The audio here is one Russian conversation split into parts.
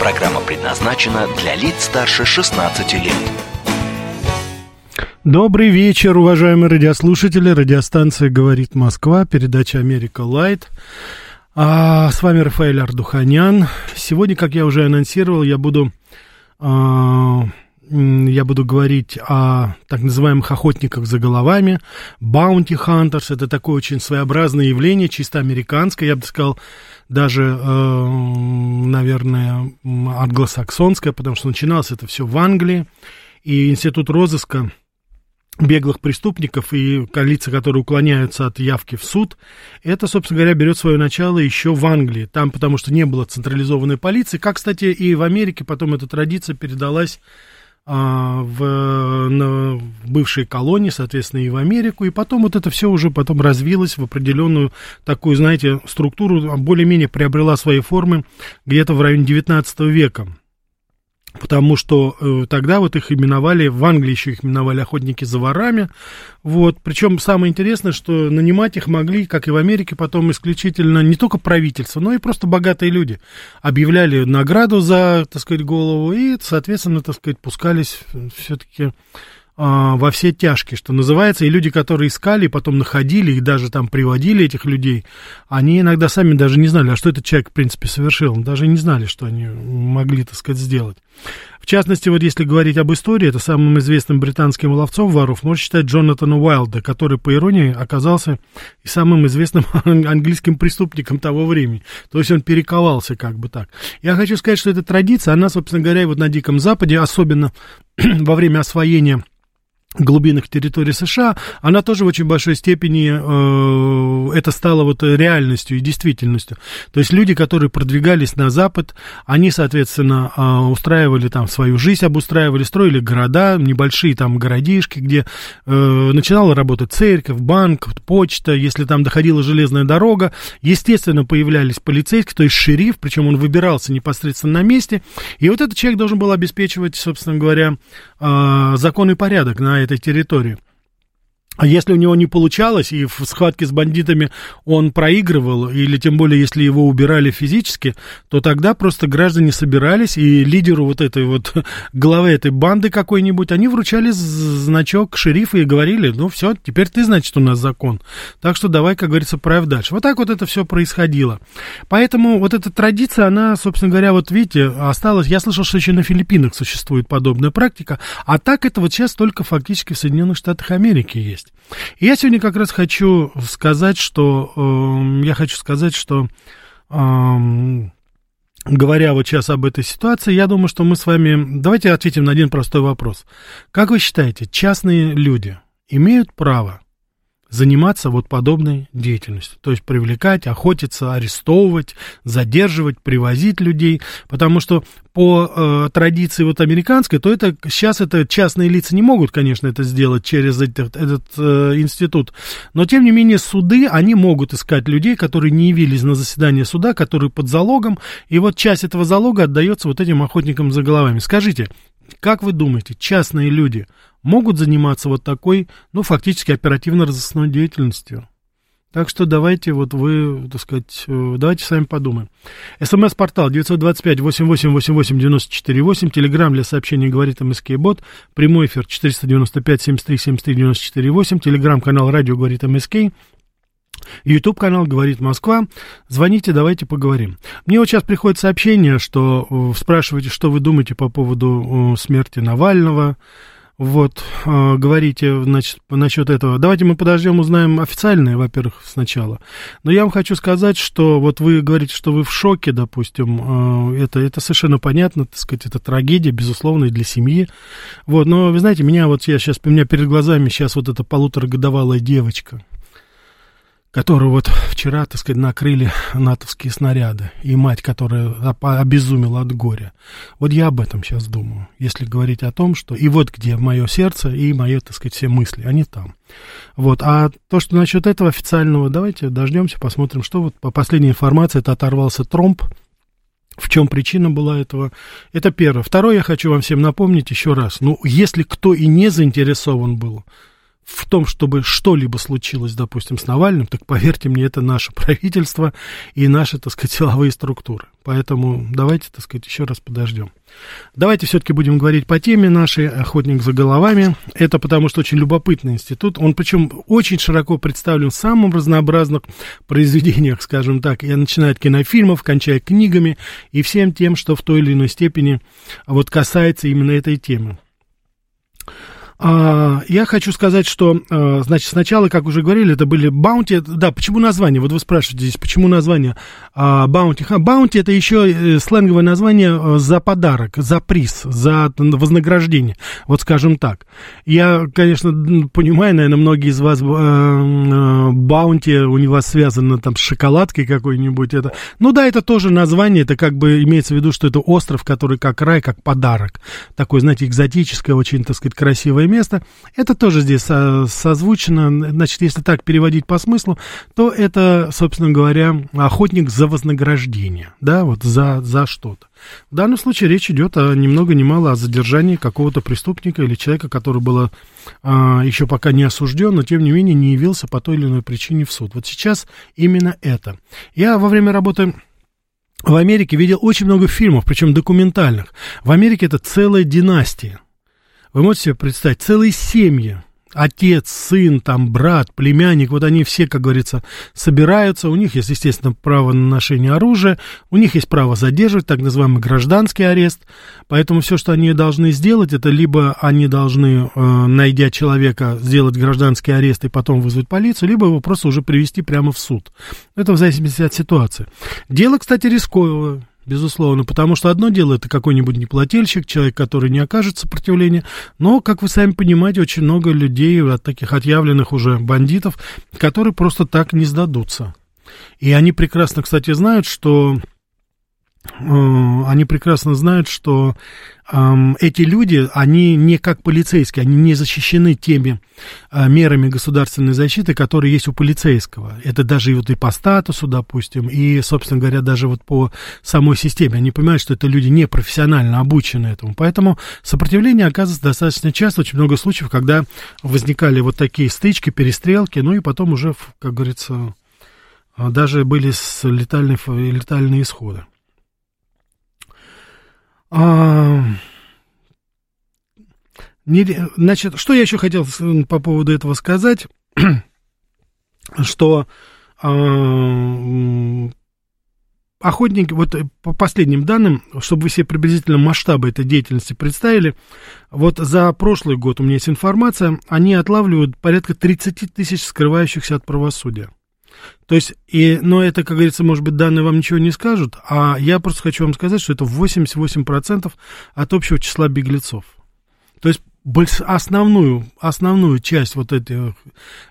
Программа предназначена для лиц старше 16 лет. Добрый вечер, уважаемые радиослушатели. Радиостанция «Говорит Москва», передача «Америка Лайт». А, с вами Рафаэль Ардуханян. Сегодня, как я уже анонсировал, я буду, а, я буду говорить о так называемых охотниках за головами. Bounty Hunters – это такое очень своеобразное явление, чисто американское, я бы сказал, даже, э, наверное, англосаксонское, потому что начиналось это все в Англии, и институт розыска беглых преступников и лица, которые уклоняются от явки в суд, это, собственно говоря, берет свое начало еще в Англии. Там, потому что не было централизованной полиции, как, кстати, и в Америке потом эта традиция передалась в, на, в бывшие колонии, соответственно, и в Америку, и потом вот это все уже потом развилось в определенную такую, знаете, структуру, более-менее приобрела свои формы где-то в районе 19 века. Потому что э, тогда вот их именовали, в Англии еще их именовали охотники за ворами. Вот. Причем самое интересное, что нанимать их могли, как и в Америке, потом исключительно не только правительство, но и просто богатые люди. Объявляли награду за, так сказать, голову и, соответственно, так сказать, пускались все-таки во все тяжкие, что называется, и люди, которые искали, потом находили и даже там приводили этих людей, они иногда сами даже не знали, а что этот человек, в принципе, совершил, даже не знали, что они могли, так сказать, сделать. В частности, вот если говорить об истории, это самым известным британским ловцом воров можно считать Джонатана Уайлда, который, по иронии, оказался и самым известным английским преступником того времени. То есть он перековался как бы так. Я хочу сказать, что эта традиция, она, собственно говоря, вот на Диком Западе, особенно во время освоения глубинных территорий США, она тоже в очень большой степени э, это стало вот реальностью и действительностью. То есть люди, которые продвигались на Запад, они, соответственно, э, устраивали там свою жизнь, обустраивали, строили города, небольшие там городишки, где э, начинала работать церковь, банк, почта, если там доходила железная дорога, естественно, появлялись полицейские, то есть шериф, причем он выбирался непосредственно на месте, и вот этот человек должен был обеспечивать, собственно говоря, э, закон и порядок на этой территории. А если у него не получалось, и в схватке с бандитами он проигрывал, или тем более, если его убирали физически, то тогда просто граждане собирались, и лидеру вот этой вот, главы этой банды какой-нибудь, они вручали значок шерифа и говорили, ну все, теперь ты, значит, у нас закон. Так что давай, как говорится, правь дальше. Вот так вот это все происходило. Поэтому вот эта традиция, она, собственно говоря, вот видите, осталась. Я слышал, что еще на Филиппинах существует подобная практика, а так это вот сейчас только фактически в Соединенных Штатах Америки есть. Я сегодня как раз хочу сказать, что э, я хочу сказать, что э, говоря вот сейчас об этой ситуации, я думаю, что мы с вами давайте ответим на один простой вопрос. Как вы считаете, частные люди имеют право заниматься вот подобной деятельностью. То есть привлекать, охотиться, арестовывать, задерживать, привозить людей. Потому что по э, традиции вот американской, то это сейчас это частные лица не могут, конечно, это сделать через этот, этот э, институт. Но тем не менее суды, они могут искать людей, которые не явились на заседание суда, которые под залогом. И вот часть этого залога отдается вот этим охотникам за головами. Скажите, как вы думаете, частные люди могут заниматься вот такой, ну, фактически оперативно-розыскной деятельностью. Так что давайте вот вы, так сказать, э, давайте сами подумаем. СМС-портал 925-88-88-94-8, телеграмм для сообщений говорит МСК Бот, прямой эфир 495-73-73-94-8, телеграмм-канал радио говорит МСК, YouTube канал «Говорит Москва». Звоните, давайте поговорим. Мне вот сейчас приходит сообщение, что э, спрашиваете, что вы думаете по поводу э, смерти Навального, вот, э, говорите, значит, насчет этого. Давайте мы подождем, узнаем официальное, во-первых, сначала. Но я вам хочу сказать, что вот вы говорите, что вы в шоке, допустим, э, это, это совершенно понятно, так сказать, это трагедия, безусловно, и для семьи. Вот, но вы знаете, меня вот я сейчас, у меня перед глазами сейчас вот эта полуторагодовалая девочка, которую вот вчера, так сказать, накрыли натовские снаряды, и мать, которая обезумела от горя. Вот я об этом сейчас думаю, если говорить о том, что и вот где мое сердце и мои, так сказать, все мысли, они там. Вот, а то, что насчет этого официального, давайте дождемся, посмотрим, что вот по последней информации, это оторвался тромб, в чем причина была этого? Это первое. Второе, я хочу вам всем напомнить еще раз. Ну, если кто и не заинтересован был в том, чтобы что-либо случилось, допустим, с Навальным, так поверьте мне, это наше правительство и наши, так сказать, силовые структуры. Поэтому давайте, так сказать, еще раз подождем. Давайте все-таки будем говорить по теме нашей «Охотник за головами». Это потому, что очень любопытный институт. Он причем очень широко представлен в самых разнообразных произведениях, скажем так, и начиная от кинофильмов, кончая книгами и всем тем, что в той или иной степени вот касается именно этой темы. А, я хочу сказать, что, а, значит, сначала, как уже говорили, это были bounty. Да, почему название? Вот вы спрашиваете здесь, почему название bounty? Bounty это еще э, сленговое название э, за подарок, за приз, за вознаграждение. Вот скажем так. Я, конечно, понимаю, наверное, многие из вас э, баунти у него связано там с шоколадкой какой-нибудь. Это. Ну да, это тоже название, это как бы имеется в виду, что это остров, который как рай, как подарок. Такой, знаете, экзотическое, очень, так сказать, красивое место. Это тоже здесь созвучено. Значит, если так переводить по смыслу, то это, собственно говоря, охотник за вознаграждение, да, вот за, за что-то. В данном случае речь идет о, ни много ни мало о задержании какого-то преступника или человека, который был а, еще пока не осужден, но тем не менее не явился по той или иной причине в суд. Вот сейчас именно это. Я во время работы в Америке видел очень много фильмов, причем документальных. В Америке это целая династия. Вы можете себе представить, целые семьи, отец, сын, там, брат, племянник, вот они все, как говорится, собираются, у них есть, естественно, право на ношение оружия, у них есть право задерживать, так называемый гражданский арест, поэтому все, что они должны сделать, это либо они должны, э, найдя человека, сделать гражданский арест и потом вызвать полицию, либо его просто уже привести прямо в суд. Это в зависимости от ситуации. Дело, кстати, рисковое, безусловно, потому что одно дело это какой-нибудь неплательщик, человек, который не окажет сопротивления, но, как вы сами понимаете, очень много людей, от таких отъявленных уже бандитов, которые просто так не сдадутся. И они прекрасно, кстати, знают, что Э, они прекрасно знают, что э, эти люди, они не как полицейские, они не защищены теми э, мерами государственной защиты, которые есть у полицейского. Это даже вот и по статусу, допустим, и, собственно говоря, даже вот по самой системе. Они понимают, что это люди не профессионально обучены этому. Поэтому сопротивление оказывается достаточно часто. Очень много случаев, когда возникали вот такие стычки, перестрелки, ну и потом уже, как говорится, даже были летальные, летальные исходы. А, не, значит, что я еще хотел по поводу этого сказать, что а, охотники, вот по последним данным, чтобы вы себе приблизительно масштабы этой деятельности представили, вот за прошлый год у меня есть информация, они отлавливают порядка 30 тысяч скрывающихся от правосудия. То есть, и, но это, как говорится, может быть, данные вам ничего не скажут, а я просто хочу вам сказать, что это 88% от общего числа беглецов. То есть, основную, основную часть вот этих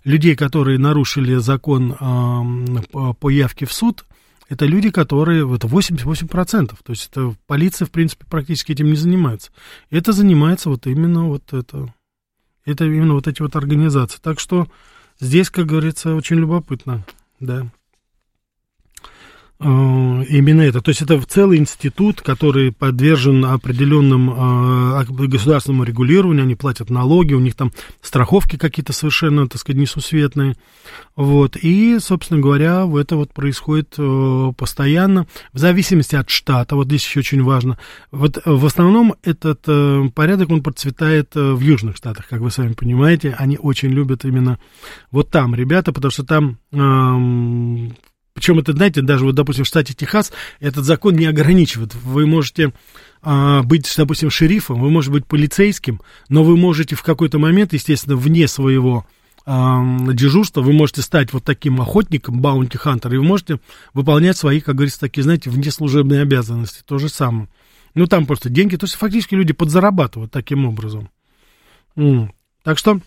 людей, которые нарушили закон э, по явке в суд, это люди, которые, это 88%, то есть это полиция, в принципе, практически этим не занимается. Это занимается вот именно вот это, это именно вот эти вот организации. Так что здесь, как говорится, очень любопытно. Да. А, именно это. То есть это целый институт, который подвержен определенным э, государственному регулированию, они платят налоги, у них там страховки какие-то совершенно, так сказать, несусветные. Вот. И, собственно говоря, это вот происходит э, постоянно, в зависимости от штата. Вот здесь еще очень важно. Вот э, в основном этот э, порядок, он процветает э, в южных штатах, как вы сами понимаете. Они очень любят именно вот там ребята, потому что там э, причем это, знаете, даже вот, допустим, в штате Техас этот закон не ограничивает. Вы можете а, быть, допустим, шерифом, вы можете быть полицейским, но вы можете в какой-то момент, естественно, вне своего а, дежурства, вы можете стать вот таким охотником, баунти-хантер, и вы можете выполнять свои, как говорится, такие, знаете, внеслужебные обязанности. То же самое. Ну, там просто деньги, то есть фактически люди подзарабатывают таким образом. Так что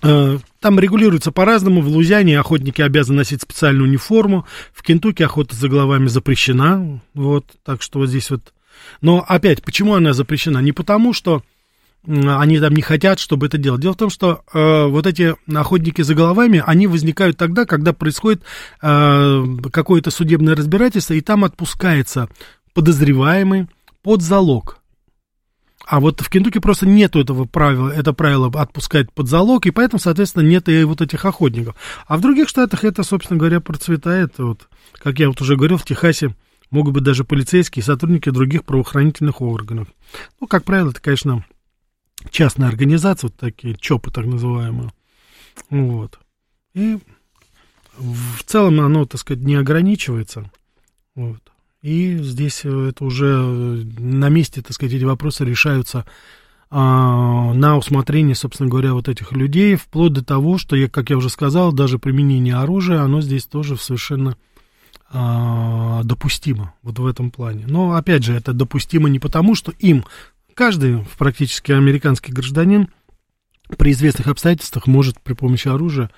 там регулируется по-разному. В Лузиане охотники обязаны носить специальную униформу. В Кентукки охота за головами запрещена. Вот, так что вот здесь вот... Но опять, почему она запрещена? Не потому, что они там не хотят, чтобы это делать. Дело в том, что э, вот эти охотники за головами, они возникают тогда, когда происходит э, какое-то судебное разбирательство, и там отпускается подозреваемый под залог. А вот в Кентукки просто нету этого правила, это правило отпускать под залог, и поэтому, соответственно, нет и вот этих охотников. А в других штатах это, собственно говоря, процветает. Вот, как я вот уже говорил, в Техасе могут быть даже полицейские сотрудники других правоохранительных органов. Ну, как правило, это, конечно, частная организация, вот такие ЧОПы так называемые. Вот. И в целом оно, так сказать, не ограничивается. Вот. И здесь э, это уже э, на месте, так сказать, эти вопросы решаются а, на усмотрение, собственно говоря, вот этих людей, вплоть до того, что, я, как я уже сказал, даже применение оружия, оно здесь тоже совершенно а, допустимо, вот в этом плане. Но, опять же, это допустимо не потому, что им, каждый практически американский гражданин при известных обстоятельствах может при помощи оружия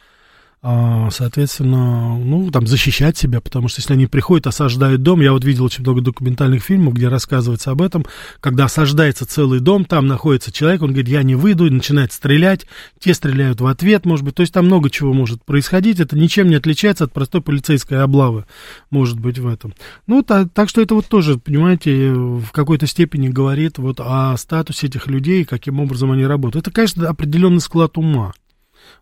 соответственно, ну, там, защищать себя, потому что если они приходят, осаждают дом, я вот видел очень много документальных фильмов, где рассказывается об этом, когда осаждается целый дом, там находится человек, он говорит, я не выйду, и начинает стрелять, те стреляют в ответ, может быть, то есть там много чего может происходить, это ничем не отличается от простой полицейской облавы, может быть, в этом. Ну, так, так что это вот тоже, понимаете, в какой-то степени говорит вот о статусе этих людей, каким образом они работают. Это, конечно, определенный склад ума,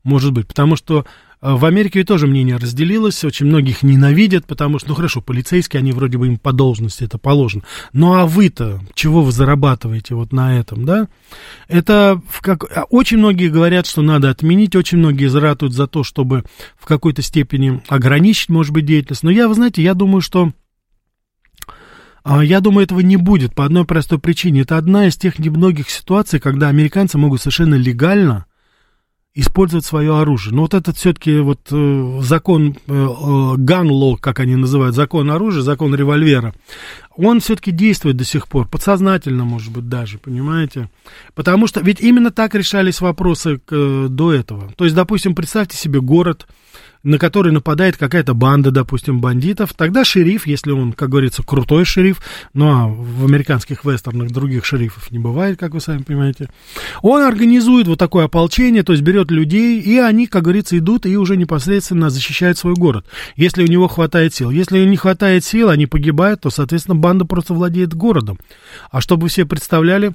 может быть, потому что в Америке тоже мнение разделилось, очень многих ненавидят, потому что, ну хорошо, полицейские, они вроде бы им по должности, это положено. Ну а вы-то, чего вы зарабатываете вот на этом, да? Это в как... А, очень многие говорят, что надо отменить, очень многие заратуют за то, чтобы в какой-то степени ограничить, может быть, деятельность. Но я, вы знаете, я думаю, что а, я думаю, этого не будет по одной простой причине. Это одна из тех немногих ситуаций, когда американцы могут совершенно легально использовать свое оружие. Но вот этот все-таки вот э, закон э, gun law, как они называют, закон оружия, закон револьвера, он все-таки действует до сих пор, подсознательно, может быть, даже, понимаете? Потому что ведь именно так решались вопросы к, до этого. То есть, допустим, представьте себе город, на который нападает какая-то банда, допустим, бандитов, тогда шериф, если он, как говорится, крутой шериф, ну а в американских вестернах других шерифов не бывает, как вы сами понимаете, он организует вот такое ополчение, то есть берет людей, и они, как говорится, идут и уже непосредственно защищают свой город, если у него хватает сил. Если не хватает сил, они погибают, то, соответственно, банда просто владеет городом. А чтобы все представляли,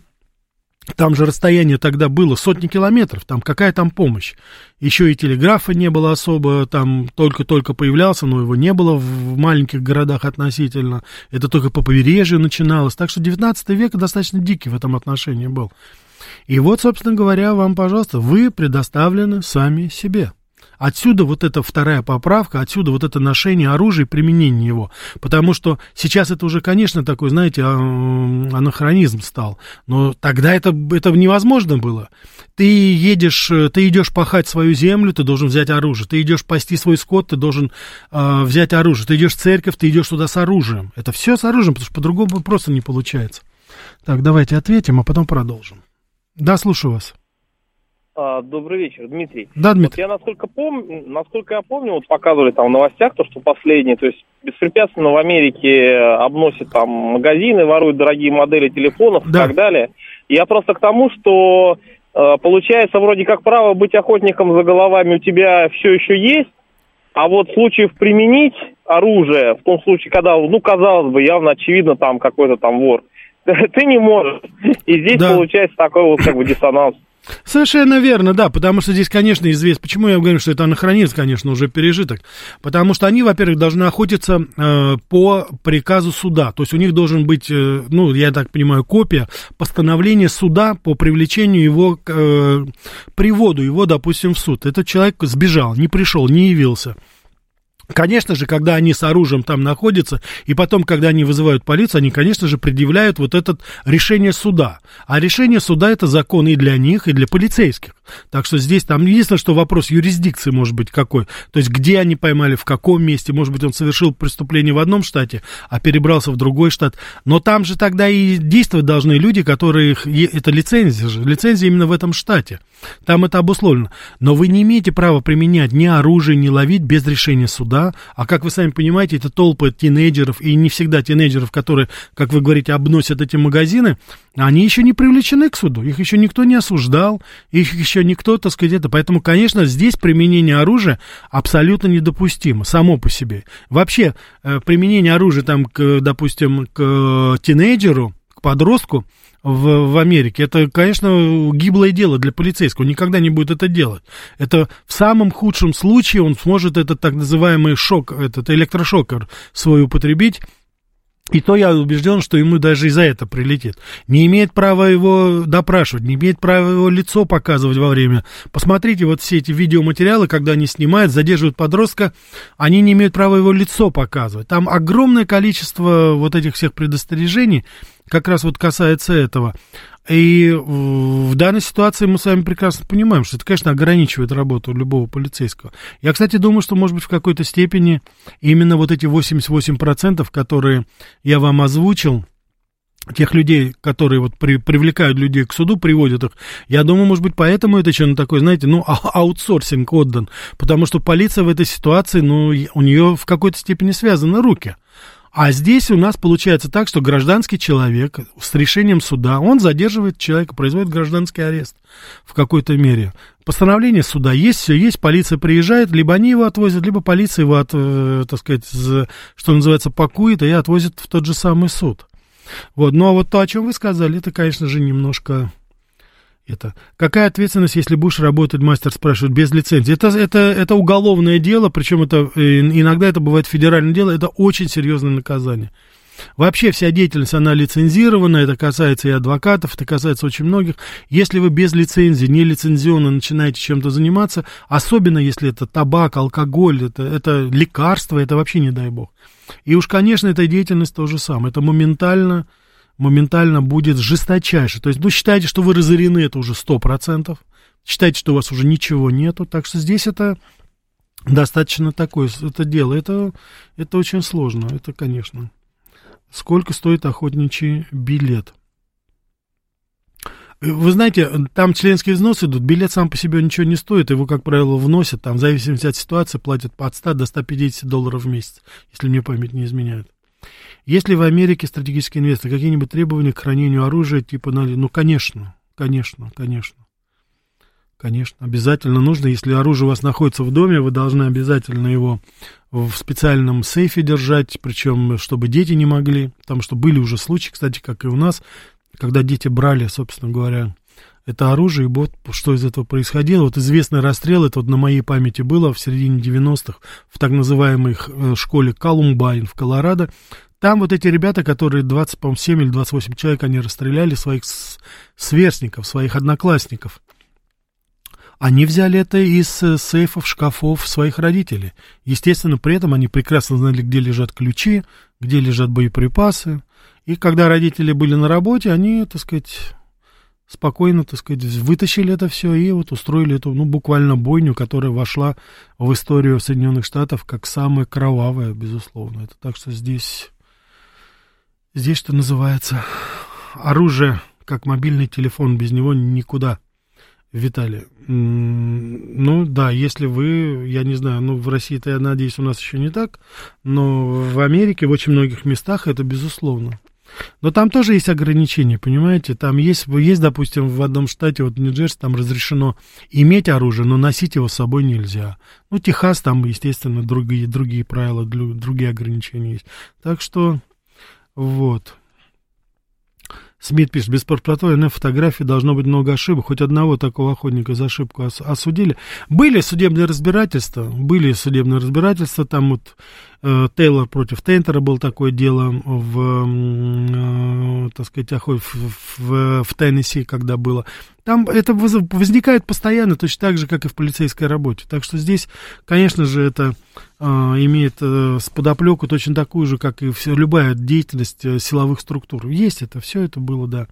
там же расстояние тогда было сотни километров, там какая там помощь. Еще и телеграфа не было особо, там только-только появлялся, но его не было в маленьких городах относительно. Это только по побережью начиналось. Так что 19 век достаточно дикий в этом отношении был. И вот, собственно говоря, вам, пожалуйста, вы предоставлены сами себе. Отсюда вот эта вторая поправка, отсюда вот это ношение оружия и применение его. Потому что сейчас это уже, конечно, такой, знаете, а, анахронизм стал. Но тогда это, это невозможно было. Ты едешь, ты идешь пахать свою землю, ты должен взять оружие. Ты идешь пасти свой скот, ты должен э, взять оружие. Ты идешь в церковь, ты идешь туда с оружием. Это все с оружием, потому что по-другому просто не получается. Так, давайте ответим, а потом продолжим. Да, слушаю вас. А, добрый вечер, Дмитрий. Да, Дмитрий. Вот я насколько помню, насколько я помню, вот показывали там в новостях то, что последние, то есть беспрепятственно в Америке обносят там магазины, воруют дорогие модели телефонов да. и так далее. Я просто к тому, что э, получается вроде как право быть охотником за головами у тебя все еще есть, а вот случаев применить оружие, в том случае, когда, ну, казалось бы, явно очевидно там какой-то там вор, ты не можешь. И здесь да. получается такой вот как бы диссонанс. Совершенно верно, да, потому что здесь, конечно, известно, почему я говорю, что это анахронизм, конечно, уже пережиток, потому что они, во-первых, должны охотиться э, по приказу суда, то есть у них должен быть, э, ну, я так понимаю, копия постановления суда по привлечению его, к э, приводу его, допустим, в суд. Этот человек сбежал, не пришел, не явился. Конечно же, когда они с оружием там находятся, и потом, когда они вызывают полицию, они, конечно же, предъявляют вот это решение суда. А решение суда это закон и для них, и для полицейских. Так что здесь там единственное, что вопрос юрисдикции может быть какой. То есть, где они поймали, в каком месте. Может быть, он совершил преступление в одном штате, а перебрался в другой штат. Но там же тогда и действовать должны люди, которые... Это лицензия же. Лицензия именно в этом штате. Там это обусловлено. Но вы не имеете права применять ни оружие, ни ловить без решения суда. А как вы сами понимаете, это толпы тинейджеров, и не всегда тинейджеров, которые, как вы говорите, обносят эти магазины, они еще не привлечены к суду. Их еще никто не осуждал, их еще никто, так сказать, это. Поэтому, конечно, здесь применение оружия абсолютно недопустимо, само по себе. Вообще, э, применение оружия, там, к, допустим, к тинейджеру, к подростку, в, в Америке. Это, конечно, гиблое дело для полицейского. Он никогда не будет это делать. Это в самом худшем случае он сможет этот так называемый шок, этот электрошокер свой употребить. И то я убежден, что ему даже и за это прилетит. Не имеет права его допрашивать, не имеет права его лицо показывать во время. Посмотрите вот все эти видеоматериалы, когда они снимают, задерживают подростка, они не имеют права его лицо показывать. Там огромное количество вот этих всех предостережений, как раз вот касается этого. И в данной ситуации мы с вами прекрасно понимаем, что это, конечно, ограничивает работу любого полицейского. Я, кстати, думаю, что, может быть, в какой-то степени именно вот эти 88%, которые я вам озвучил, тех людей, которые вот при, привлекают людей к суду, приводят их, я думаю, может быть, поэтому это что-то такое, знаете, ну, а, аутсорсинг отдан, потому что полиция в этой ситуации, ну, у нее в какой-то степени связаны руки. А здесь у нас получается так, что гражданский человек с решением суда, он задерживает человека, производит гражданский арест в какой-то мере. Постановление суда есть, все есть, полиция приезжает, либо они его отвозят, либо полиция его, от, э, так сказать, что называется, пакует и отвозит в тот же самый суд. Вот, ну а вот то, о чем вы сказали, это, конечно же, немножко это. Какая ответственность, если будешь работать, мастер спрашивает, без лицензии? Это, это, это уголовное дело, причем это, э, иногда это бывает федеральное дело, это очень серьезное наказание. Вообще вся деятельность, она лицензирована, это касается и адвокатов, это касается очень многих. Если вы без лицензии, не лицензионно начинаете чем-то заниматься, особенно если это табак, алкоголь, это, это лекарство, это вообще не дай бог. И уж, конечно, эта деятельность то же самое. Это моментально моментально будет жесточайше. То есть, ну, считайте, что вы разорены, это уже 100%. Считайте, что у вас уже ничего нету. Так что здесь это достаточно такое это дело. Это, это очень сложно, это, конечно. Сколько стоит охотничий билет? Вы знаете, там членские взносы идут, билет сам по себе ничего не стоит, его, как правило, вносят, там, в зависимости от ситуации, платят от 100 до 150 долларов в месяц, если мне память не изменяет. Есть ли в Америке стратегические инвесторы какие-нибудь требования к хранению оружия, типа, ну, конечно, конечно, конечно. Конечно, обязательно нужно, если оружие у вас находится в доме, вы должны обязательно его в специальном сейфе держать, причем, чтобы дети не могли, потому что были уже случаи, кстати, как и у нас, когда дети брали, собственно говоря, это оружие, и вот что из этого происходило. Вот известный расстрел, это вот на моей памяти было в середине 90-х в так называемой э, школе Колумбайн в Колорадо. Там вот эти ребята, которые 20, по 7 или 28 человек, они расстреляли своих сверстников, своих одноклассников. Они взяли это из э, сейфов, шкафов своих родителей. Естественно, при этом они прекрасно знали, где лежат ключи, где лежат боеприпасы. И когда родители были на работе, они, так сказать, спокойно, так сказать, вытащили это все и вот устроили эту, ну, буквально бойню, которая вошла в историю Соединенных Штатов как самая кровавая, безусловно. Это так что здесь Здесь, что называется, оружие, как мобильный телефон, без него никуда. Виталий, ну да, если вы, я не знаю, ну в России-то, я надеюсь, у нас еще не так, но в Америке, в очень многих местах это безусловно. Но там тоже есть ограничения, понимаете? Там есть, есть, допустим, в одном штате, вот Нью-Джерси, там разрешено иметь оружие, но носить его с собой нельзя. Ну, Техас, там, естественно, другие, другие правила, другие ограничения есть. Так что вот. Смит пишет, без портрета на фотографии должно быть много ошибок. Хоть одного такого охотника за ошибку ос- осудили. Были судебные разбирательства, были судебные разбирательства, там вот э, Тейлор против Тентера был такое дело в, так сказать, в, в, в Теннесси, когда было. Там это возникает постоянно, точно так же, как и в полицейской работе. Так что здесь, конечно же, это э, имеет э, с подоплеку точно такую же, как и все, любая деятельность э, силовых структур. Есть это, все это было, да.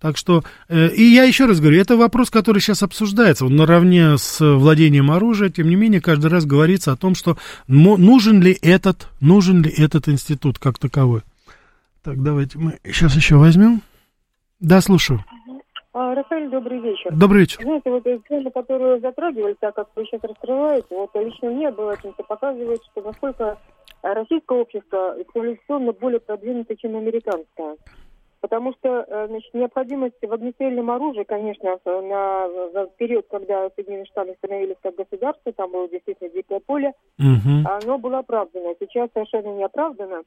Так что, э, и я еще раз говорю, это вопрос, который сейчас обсуждается, он наравне с владением оружия, тем не менее, каждый раз говорится о том, что нужен ли этот, нужен ли этот институт как таковой. Так, давайте мы сейчас еще возьмем. Да, слушаю. А, Рафаэль, добрый вечер. Добрый вечер. Знаете, вот тему, которую затрагивали, так как вы сейчас раскрываете, вот лично мне было чем-то показывает, что насколько российское общество цивилизационно более продвинуто, чем американское. Потому что э, значит, необходимость в огнестрельном оружии, конечно, на, на период, когда Соединенные Штаты становились как государство, там было действительно дикое поле, угу. оно было оправдано. Сейчас совершенно не оправдано.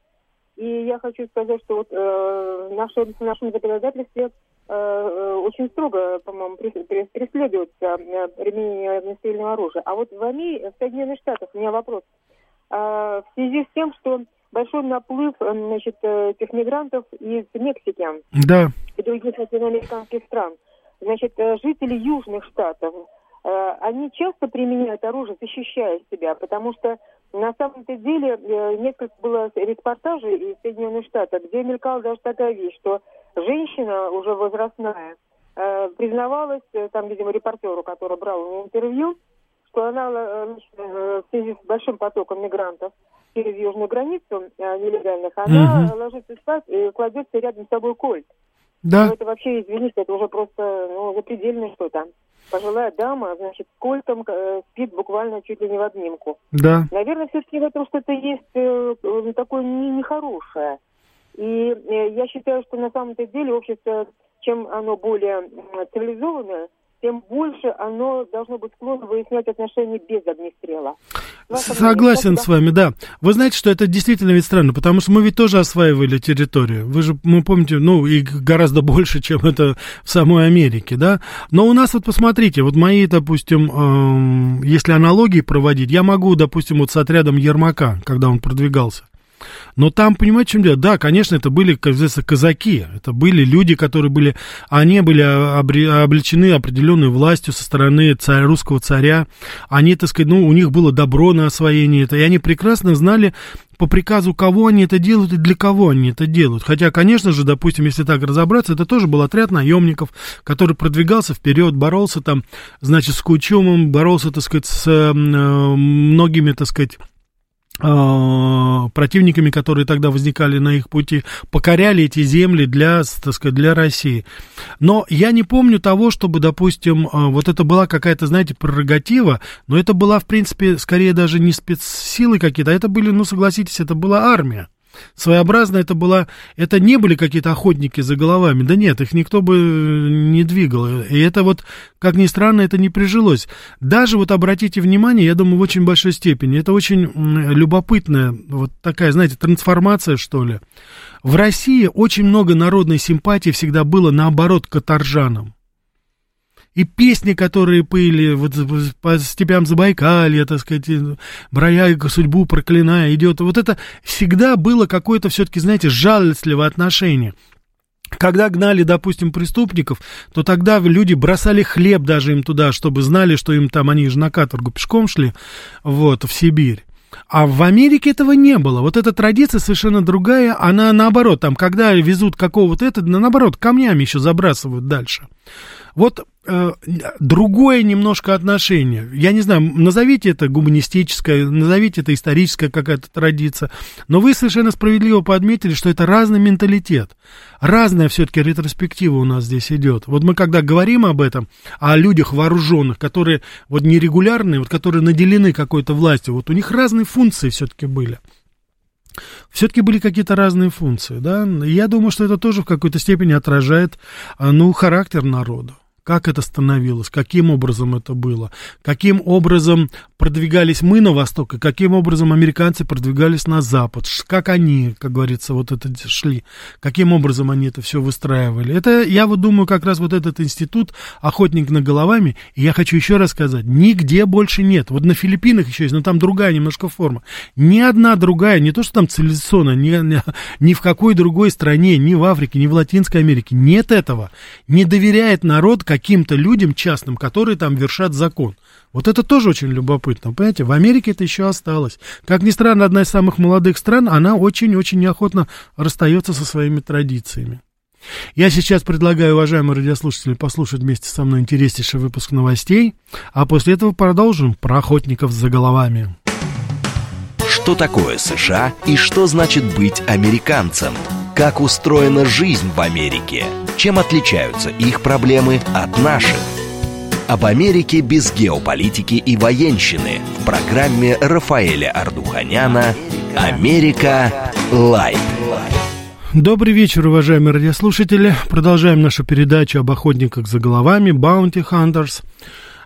И я хочу сказать, что вот э, в нашем, в нашем законодательстве Э, э, очень строго, по-моему, преследуется э, применение огнестрельного оружия. А вот в Америке, в Соединенных Штатах у меня вопрос. В связи с тем, что большой наплыв значит, этих мигрантов из Мексики да. и других латиноамериканских стран, значит, жители южных штатов, они часто применяют оружие, защищая себя, потому что на самом-то деле несколько было репортажей из Соединенных Штатов, где мелькала даже такая вещь, что женщина уже возрастная э, признавалась, э, там, видимо, репортеру, который брал у нее интервью, что она э, э, в связи с большим потоком мигрантов через южную границу э, нелегальных, она угу. ложится спать и кладется рядом с собой кольт. Да. Ну, это вообще, извините, это уже просто ну, запредельно что-то. Пожилая дама, значит, с кольтом э, спит буквально чуть ли не в обнимку. Да. Наверное, все-таки в этом что-то есть э, такое не, нехорошее. И э, я считаю, что на самом-то деле общество, чем оно более цивилизованное, тем больше оно должно быть склонно выяснять отношения без огнестрела. Согласен с вами, да. Вы знаете, что это действительно ведь странно, потому что мы ведь тоже осваивали территорию. Вы же, мы помните, ну, и гораздо больше, чем это в самой Америке, да. Но у нас вот посмотрите, вот мои, допустим, э, если аналогии проводить, я могу, допустим, вот с отрядом Ермака, когда он продвигался, но там, понимаете, в чем дело? Да, конечно, это были, казаки. Это были люди, которые были... Они были обличены определенной властью со стороны царя, русского царя. Они, так сказать, ну, у них было добро на освоение это. И они прекрасно знали, по приказу кого они это делают и для кого они это делают. Хотя, конечно же, допустим, если так разобраться, это тоже был отряд наемников, который продвигался вперед, боролся там, значит, с Кучумом, боролся, так сказать, с э, многими, так сказать, а, противниками, которые тогда возникали на их пути, покоряли эти земли для, так сказать, для России. Но я не помню того, чтобы, допустим, а, вот это была какая-то, знаете, прерогатива, но это была, в принципе, скорее даже не спецсилы какие-то, а это были, ну, согласитесь, это была армия. Своеобразно это была, это не были какие-то охотники за головами, да нет, их никто бы не двигал, и это вот, как ни странно, это не прижилось. Даже вот обратите внимание, я думаю, в очень большой степени, это очень любопытная вот такая, знаете, трансформация, что ли. В России очень много народной симпатии всегда было, наоборот, к каторжанам и песни, которые пыли вот по степям Забайкалья, так сказать, брая судьбу проклиная, идет. Вот это всегда было какое-то все-таки, знаете, жалостливое отношение. Когда гнали, допустим, преступников, то тогда люди бросали хлеб даже им туда, чтобы знали, что им там, они же на каторгу пешком шли, вот, в Сибирь. А в Америке этого не было. Вот эта традиция совершенно другая. Она наоборот, там, когда везут какого-то это, наоборот, камнями еще забрасывают дальше. Вот э, другое немножко отношение. Я не знаю, назовите это гуманистическое, назовите это историческая какая-то традиция, но вы совершенно справедливо подметили, что это разный менталитет. Разная все-таки ретроспектива у нас здесь идет. Вот мы когда говорим об этом, о людях вооруженных, которые вот нерегулярные, вот которые наделены какой-то властью, вот у них разные функции все-таки были все-таки были какие-то разные функции, да. Я думаю, что это тоже в какой-то степени отражает, а, ну, характер народа как это становилось, каким образом это было, каким образом продвигались мы на восток, и каким образом американцы продвигались на запад, как они, как говорится, вот это шли, каким образом они это все выстраивали. Это, я вот думаю, как раз вот этот институт «Охотник на головами», и я хочу еще раз сказать, нигде больше нет. Вот на Филиппинах еще есть, но там другая немножко форма. Ни одна другая, не то, что там цивилизационная, ни, ни, в какой другой стране, ни в Африке, ни в Латинской Америке, нет этого. Не доверяет народ, каким-то людям частным, которые там вершат закон. Вот это тоже очень любопытно, понимаете? В Америке это еще осталось. Как ни странно, одна из самых молодых стран, она очень-очень неохотно расстается со своими традициями. Я сейчас предлагаю, уважаемые радиослушатели, послушать вместе со мной интереснейший выпуск новостей, а после этого продолжим про охотников за головами. Что такое США и что значит быть американцем? Как устроена жизнь в Америке? Чем отличаются их проблемы от наших? Об Америке без геополитики и военщины в программе Рафаэля Ардуханяна «Америка. Лайт». Добрый вечер, уважаемые радиослушатели. Продолжаем нашу передачу об охотниках за головами, Bounty Hunters.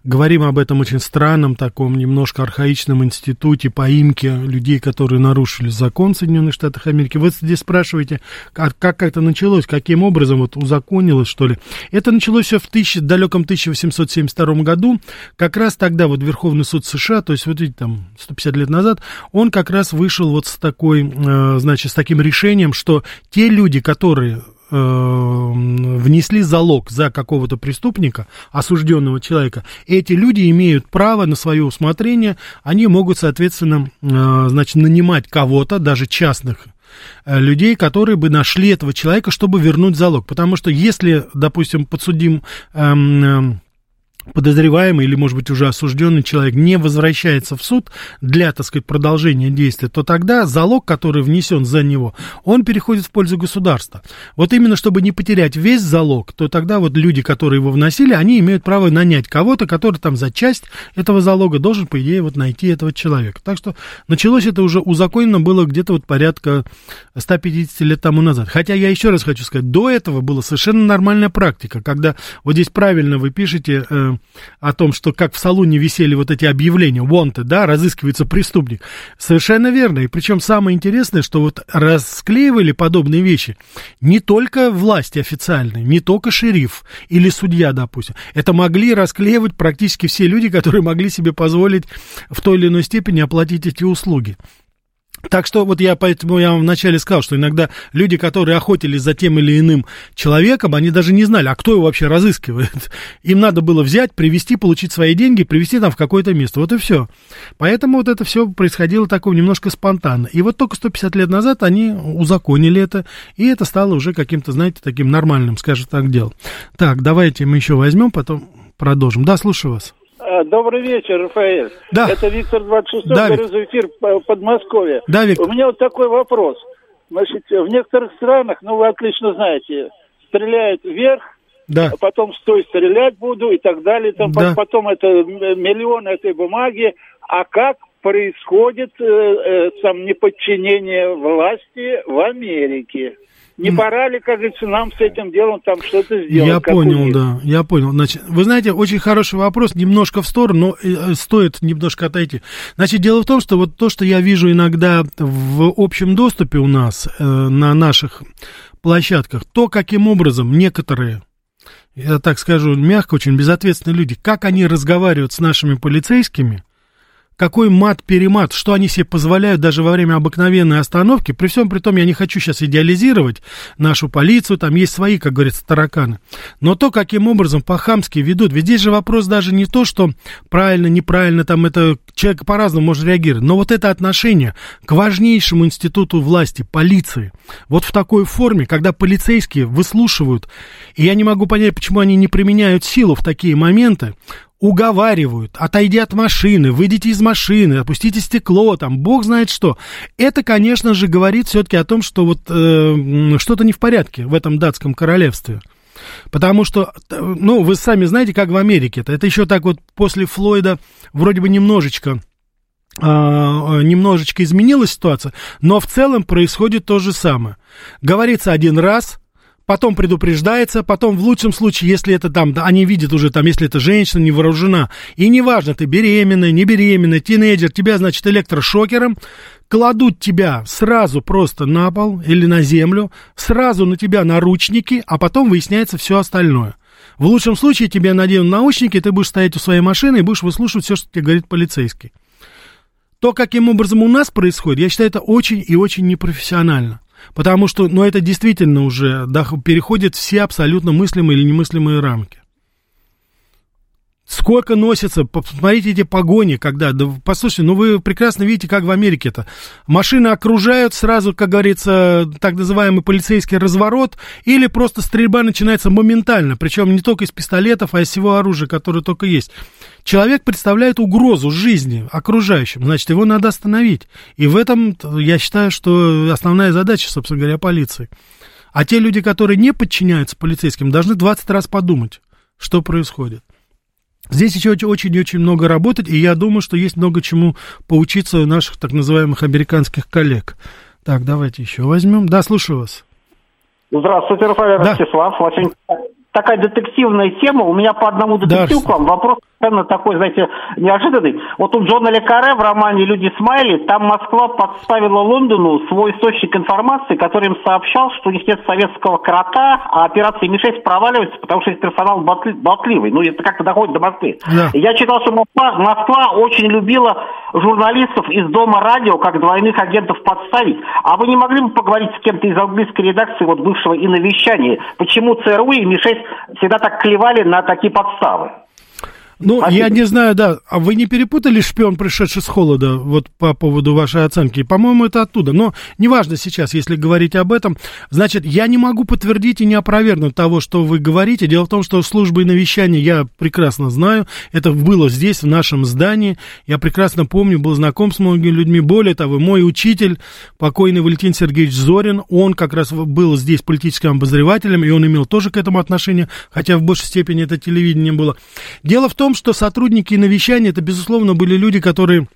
Говорим об этом очень странном, таком немножко архаичном институте поимки людей, которые нарушили закон в Соединенных Штатах Америки. Вы здесь спрашиваете, как, как это началось, каким образом вот узаконилось, что ли. Это началось все в тысяч, далеком 1872 году. Как раз тогда вот Верховный суд США, то есть вот видите, там 150 лет назад, он как раз вышел вот с такой, э, значит, с таким решением, что те люди, которые Э, внесли залог за какого-то преступника, осужденного человека, эти люди имеют право на свое усмотрение, они могут, соответственно, э, значит, нанимать кого-то, даже частных э, людей, которые бы нашли этого человека, чтобы вернуть залог. Потому что если, допустим, подсудим эм, эм, подозреваемый или, может быть, уже осужденный человек не возвращается в суд для, так сказать, продолжения действия, то тогда залог, который внесен за него, он переходит в пользу государства. Вот именно, чтобы не потерять весь залог, то тогда вот люди, которые его вносили, они имеют право нанять кого-то, который там за часть этого залога должен, по идее, вот найти этого человека. Так что началось это уже узаконено было где-то вот порядка 150 лет тому назад. Хотя я еще раз хочу сказать, до этого была совершенно нормальная практика, когда вот здесь правильно вы пишете, о том, что как в салоне висели вот эти объявления, wanted, да, разыскивается преступник. Совершенно верно. И причем самое интересное, что вот расклеивали подобные вещи не только власти официальные, не только шериф или судья, допустим. Это могли расклеивать практически все люди, которые могли себе позволить в той или иной степени оплатить эти услуги. Так что вот я поэтому я вам вначале сказал, что иногда люди, которые охотились за тем или иным человеком, они даже не знали, а кто его вообще разыскивает. Им надо было взять, привести, получить свои деньги, привести там в какое-то место. Вот и все. Поэтому вот это все происходило такое немножко спонтанно. И вот только 150 лет назад они узаконили это, и это стало уже каким-то, знаете, таким нормальным, скажем так, делом. Так, давайте мы еще возьмем, потом продолжим. Да, слушаю вас. Добрый вечер, Рафаэль. Да. Это Виктор 26 да, за эфир Подмосковья. Да, Виктор. У меня вот такой вопрос. Значит, в некоторых странах, ну, вы отлично знаете, стреляют вверх, да. А потом стой, стрелять буду и так далее. Там да. Потом это миллион этой бумаги. А как происходит э, э, там неподчинение власти в Америке? Не пора ли, как говорится, нам с этим делом там что-то сделать? Я понял, да, я понял. Значит, вы знаете, очень хороший вопрос, немножко в сторону, но э, стоит немножко отойти. Значит, дело в том, что вот то, что я вижу иногда в общем доступе у нас э, на наших площадках, то, каким образом некоторые я так скажу, мягко, очень безответственные люди, как они разговаривают с нашими полицейскими, какой мат-перемат, что они себе позволяют даже во время обыкновенной остановки. При всем при том, я не хочу сейчас идеализировать нашу полицию, там есть свои, как говорится, тараканы. Но то, каким образом по-хамски ведут, ведь здесь же вопрос даже не то, что правильно, неправильно, там это человек по-разному может реагировать, но вот это отношение к важнейшему институту власти, полиции, вот в такой форме, когда полицейские выслушивают, и я не могу понять, почему они не применяют силу в такие моменты, уговаривают, отойди от машины, выйдите из машины, опустите стекло, там, бог знает что. Это, конечно же, говорит все-таки о том, что вот э, что-то не в порядке в этом датском королевстве. Потому что, ну, вы сами знаете, как в Америке-то. Это еще так вот после Флойда вроде бы немножечко а, немножечко изменилась ситуация, но в целом происходит то же самое. Говорится один раз, потом предупреждается, потом в лучшем случае, если это там, да, они видят уже там, если это женщина не вооружена, и неважно, ты беременная, не беременная, тинейджер, тебя, значит, электрошокером, кладут тебя сразу просто на пол или на землю, сразу на тебя наручники, а потом выясняется все остальное. В лучшем случае тебе наденут наушники, ты будешь стоять у своей машины и будешь выслушивать все, что тебе говорит полицейский. То, каким образом у нас происходит, я считаю, это очень и очень непрофессионально. Потому что, ну, это действительно уже переходит все абсолютно мыслимые или немыслимые рамки. Сколько носится, посмотрите эти погони, когда, да, послушайте, ну вы прекрасно видите, как в Америке это. Машины окружают сразу, как говорится, так называемый полицейский разворот, или просто стрельба начинается моментально, причем не только из пистолетов, а из всего оружия, которое только есть. Человек представляет угрозу жизни окружающим, значит, его надо остановить. И в этом, я считаю, что основная задача, собственно говоря, полиции. А те люди, которые не подчиняются полицейским, должны 20 раз подумать, что происходит. Здесь еще очень-очень много работать, и я думаю, что есть много чему поучиться у наших так называемых американских коллег. Так, давайте еще возьмем. Да, слушаю вас. Здравствуйте, Рафаэль да. Ростислав. Очень такая детективная тема. У меня по одному детективу к вам вопрос совершенно такой, знаете, неожиданный. Вот у Джона Лекаре в романе «Люди Смайли» там Москва подставила Лондону свой источник информации, который им сообщал, что у них нет советского крота, а операция Ми-6 проваливается, потому что есть персонал болтливый. Ну, это как-то доходит до Москвы. Да. Я читал, что Москва, Москва очень любила журналистов из Дома радио, как двойных агентов подставить. А вы не могли бы поговорить с кем-то из английской редакции, вот бывшего и на вещании, почему ЦРУ и Ми-6 всегда так клевали на такие подставы? Ну, Спасибо. я не знаю, да. А вы не перепутали шпион, пришедший с холода, вот по поводу вашей оценки? По-моему, это оттуда. Но неважно сейчас, если говорить об этом. Значит, я не могу подтвердить и не опровергнуть того, что вы говорите. Дело в том, что службы навещания я прекрасно знаю. Это было здесь, в нашем здании. Я прекрасно помню, был знаком с многими людьми. Более того, мой учитель, покойный Валентин Сергеевич Зорин, он как раз был здесь политическим обозревателем, и он имел тоже к этому отношение, хотя в большей степени это телевидение было. Дело в том, том, что сотрудники навещания, это, безусловно, были люди, которые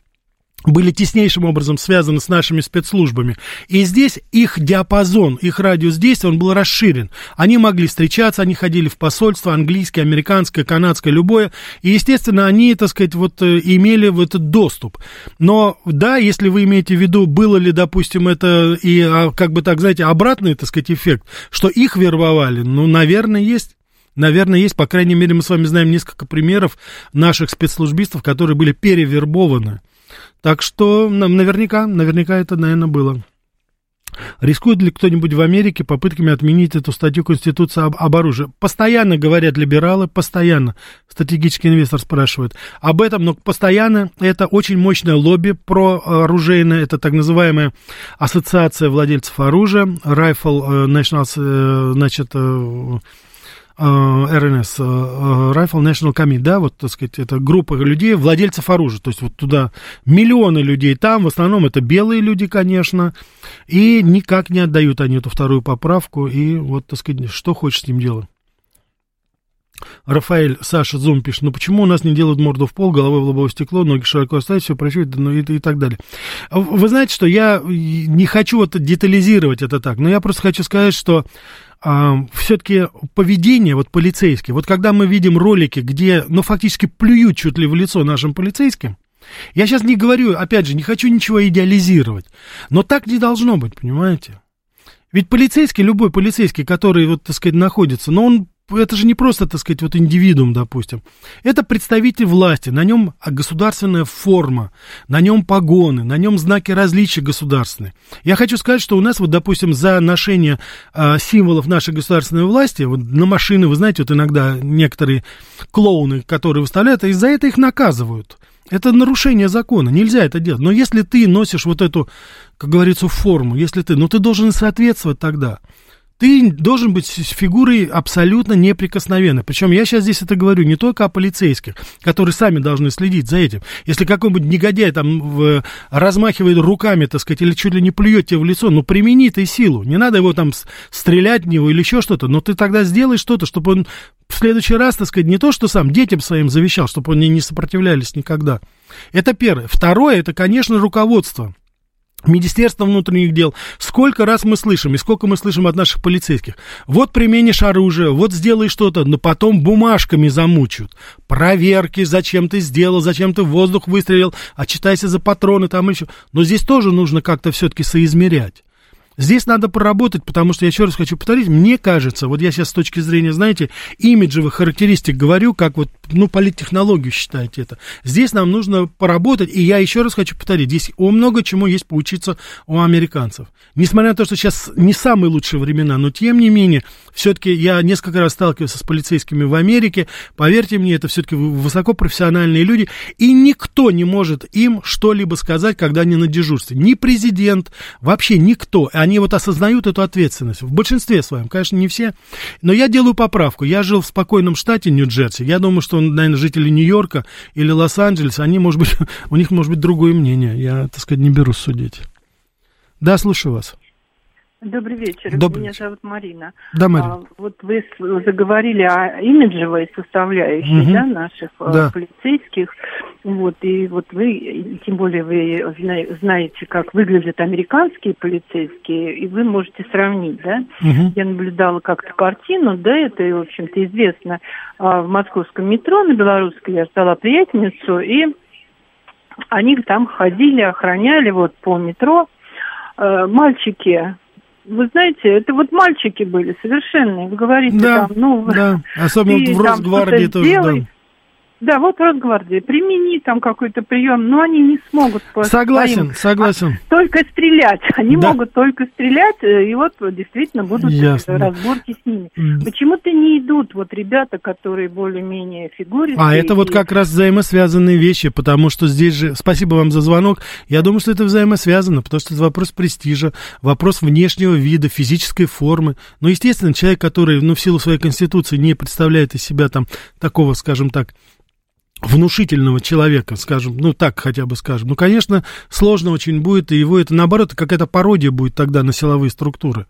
были теснейшим образом связаны с нашими спецслужбами. И здесь их диапазон, их радиус действия, он был расширен. Они могли встречаться, они ходили в посольство, английское, американское, канадское, любое. И, естественно, они, так сказать, вот э, имели в этот доступ. Но, да, если вы имеете в виду, было ли, допустим, это и, а, как бы так, знаете, обратный, так сказать, эффект, что их вербовали, ну, наверное, есть. Наверное, есть, по крайней мере, мы с вами знаем несколько примеров наших спецслужбистов, которые были перевербованы. Так что наверняка, наверняка это, наверное, было. Рискует ли кто-нибудь в Америке попытками отменить эту статью Конституции об, об оружии? Постоянно говорят либералы, постоянно. Стратегический инвестор спрашивает об этом, но постоянно это очень мощное лобби про оружейное, это так называемая ассоциация владельцев оружия, Rifle э, National, э, значит, э, РНС, Rifle National Committee, да, вот, так сказать, это группа людей, владельцев оружия, то есть вот туда миллионы людей там, в основном это белые люди, конечно, и никак не отдают они эту вторую поправку, и вот, так сказать, что хочешь с ним делать. Рафаэль Саша Зум пишет, ну почему у нас не делают морду в пол, головой в лобовое стекло, ноги широко оставить, все прощают, ну и, и так далее. Вы знаете, что я не хочу вот детализировать это так, но я просто хочу сказать, что все-таки поведение вот полицейское, вот когда мы видим ролики, где, ну, фактически плюют чуть ли в лицо нашим полицейским, я сейчас не говорю, опять же, не хочу ничего идеализировать, но так не должно быть, понимаете? Ведь полицейский, любой полицейский, который, вот, так сказать, находится, но он это же не просто, так сказать, вот индивидуум, допустим. Это представитель власти, на нем государственная форма, на нем погоны, на нем знаки различия государственные. Я хочу сказать, что у нас, вот, допустим, за ношение э, символов нашей государственной власти, вот на машины, вы знаете, вот иногда некоторые клоуны, которые выставляют, и за это их наказывают. Это нарушение закона, нельзя это делать. Но если ты носишь вот эту, как говорится, форму, если ты, ну ты должен соответствовать тогда ты должен быть фигурой абсолютно неприкосновенной. Причем я сейчас здесь это говорю не только о полицейских, которые сами должны следить за этим. Если какой-нибудь негодяй там в, размахивает руками, так сказать, или чуть ли не плюет тебе в лицо, ну примени ты силу. Не надо его там стрелять в него или еще что-то, но ты тогда сделай что-то, чтобы он в следующий раз, так сказать, не то, что сам детям своим завещал, чтобы они не сопротивлялись никогда. Это первое. Второе, это, конечно, руководство. Министерство внутренних дел. Сколько раз мы слышим, и сколько мы слышим от наших полицейских. Вот применишь оружие, вот сделай что-то, но потом бумажками замучают. Проверки, зачем ты сделал, зачем ты в воздух выстрелил, отчитайся за патроны там еще. Но здесь тоже нужно как-то все-таки соизмерять. Здесь надо поработать, потому что, я еще раз хочу повторить, мне кажется, вот я сейчас с точки зрения, знаете, имиджевых характеристик говорю, как вот, ну, политтехнологию считаете это. Здесь нам нужно поработать, и я еще раз хочу повторить, здесь о много чему есть поучиться у американцев. Несмотря на то, что сейчас не самые лучшие времена, но тем не менее, все-таки я несколько раз сталкивался с полицейскими в Америке, поверьте мне, это все-таки высокопрофессиональные люди, и никто не может им что-либо сказать, когда они на дежурстве. Ни президент, вообще никто они вот осознают эту ответственность. В большинстве своем, конечно, не все. Но я делаю поправку. Я жил в спокойном штате Нью-Джерси. Я думаю, что, наверное, жители Нью-Йорка или Лос-Анджелеса, они, может быть, у них может быть другое мнение. Я, так сказать, не берусь судить. Да, слушаю вас. Добрый вечер. Добрый Меня вечер. зовут Марина. Да, Марина. А, вот вы заговорили о имиджевой составляющей угу. да, наших э, да. полицейских. Вот, и вот вы, тем более вы знаете, как выглядят американские полицейские, и вы можете сравнить, да? Угу. Я наблюдала как-то картину, да, это, в общем-то, известно. А, в московском метро на Белорусской я ждала приятельницу, и они там ходили, охраняли вот по метро. Э, мальчики вы знаете, это вот мальчики были совершенные. Вы говорите да, там, ну, да. особенно ты, в Росгвардии тоже. Сделай, да. Да, вот Росгвардия, примени там какой-то прием, но они не смогут Согласен, своим, согласен. А, только стрелять. Они да. могут только стрелять, э, и вот действительно будут Ясно. разборки с ними. Почему-то не идут вот ребята, которые более-менее фигуристые. А это вот как раз взаимосвязанные вещи, потому что здесь же... Спасибо вам за звонок. Я думаю, что это взаимосвязано, потому что это вопрос престижа, вопрос внешнего вида, физической формы. Ну, естественно, человек, который, ну, в силу своей конституции не представляет из себя там такого, скажем так, внушительного человека, скажем, ну так хотя бы скажем, ну, конечно, сложно очень будет, и его это, наоборот, какая-то пародия будет тогда на силовые структуры.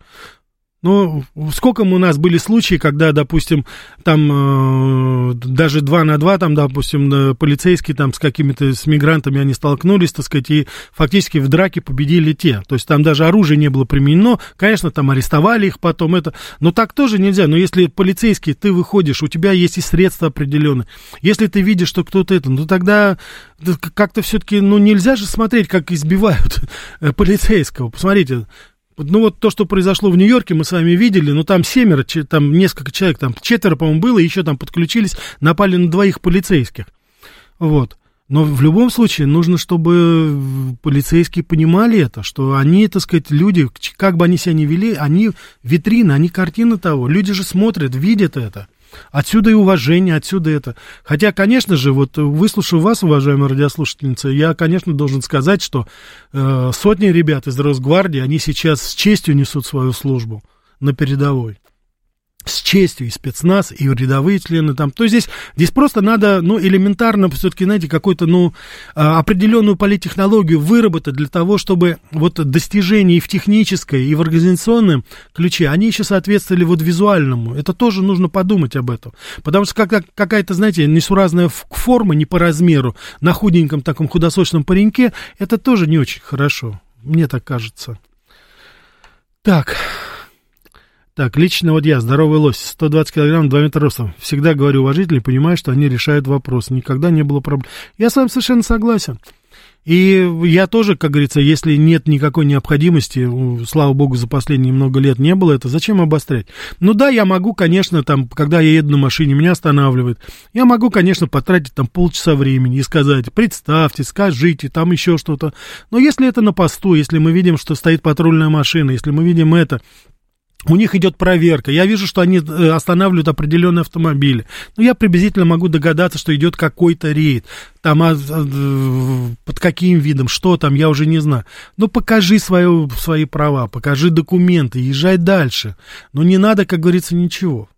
Ну, сколько у нас были случаи, когда, допустим, там э, даже два на два, там, допустим, полицейские там с какими-то, с мигрантами они столкнулись, так сказать, и фактически в драке победили те. То есть там даже оружие не было применено, конечно, там арестовали их потом, это, но так тоже нельзя. Но если полицейский, ты выходишь, у тебя есть и средства определенные, если ты видишь, что кто-то это, ну тогда как-то все-таки, ну нельзя же смотреть, как избивают полицейского. Посмотрите, ну вот то, что произошло в Нью-Йорке, мы с вами видели, ну там семеро, там несколько человек, там четверо, по-моему, было, еще там подключились, напали на двоих полицейских. Вот. Но в любом случае нужно, чтобы полицейские понимали это, что они, так сказать, люди, как бы они себя ни вели, они витрина, они картина того. Люди же смотрят, видят это. Отсюда и уважение, отсюда это. Хотя, конечно же, вот выслушав вас, уважаемая радиослушательница, я, конечно, должен сказать, что э, сотни ребят из Росгвардии, они сейчас с честью несут свою службу на передовой с честью и спецназ, и рядовые члены там. То есть здесь, здесь просто надо, ну, элементарно все-таки, знаете, какую-то, ну, а, определенную политтехнологию выработать для того, чтобы вот достижения и в технической, и в организационном ключе, они еще соответствовали вот визуальному. Это тоже нужно подумать об этом. Потому что как, какая-то, знаете, несуразная форма не по размеру на худеньком таком худосочном пареньке, это тоже не очень хорошо. Мне так кажется. Так, так, лично вот я, здоровый лось, 120 килограмм, 2 метра ростом. Всегда говорю уважительно и понимаю, что они решают вопрос. Никогда не было проблем. Я с вами совершенно согласен. И я тоже, как говорится, если нет никакой необходимости, слава богу, за последние много лет не было это, зачем обострять? Ну да, я могу, конечно, там, когда я еду на машине, меня останавливает, я могу, конечно, потратить там полчаса времени и сказать, представьте, скажите, там еще что-то. Но если это на посту, если мы видим, что стоит патрульная машина, если мы видим это, у них идет проверка. Я вижу, что они э, останавливают определенные автомобили. Ну, я приблизительно могу догадаться, что идет какой-то рейд. Там а, а, под каким видом, что там, я уже не знаю. Ну, покажи свое, свои права, покажи документы, езжай дальше. Но не надо, как говорится, ничего.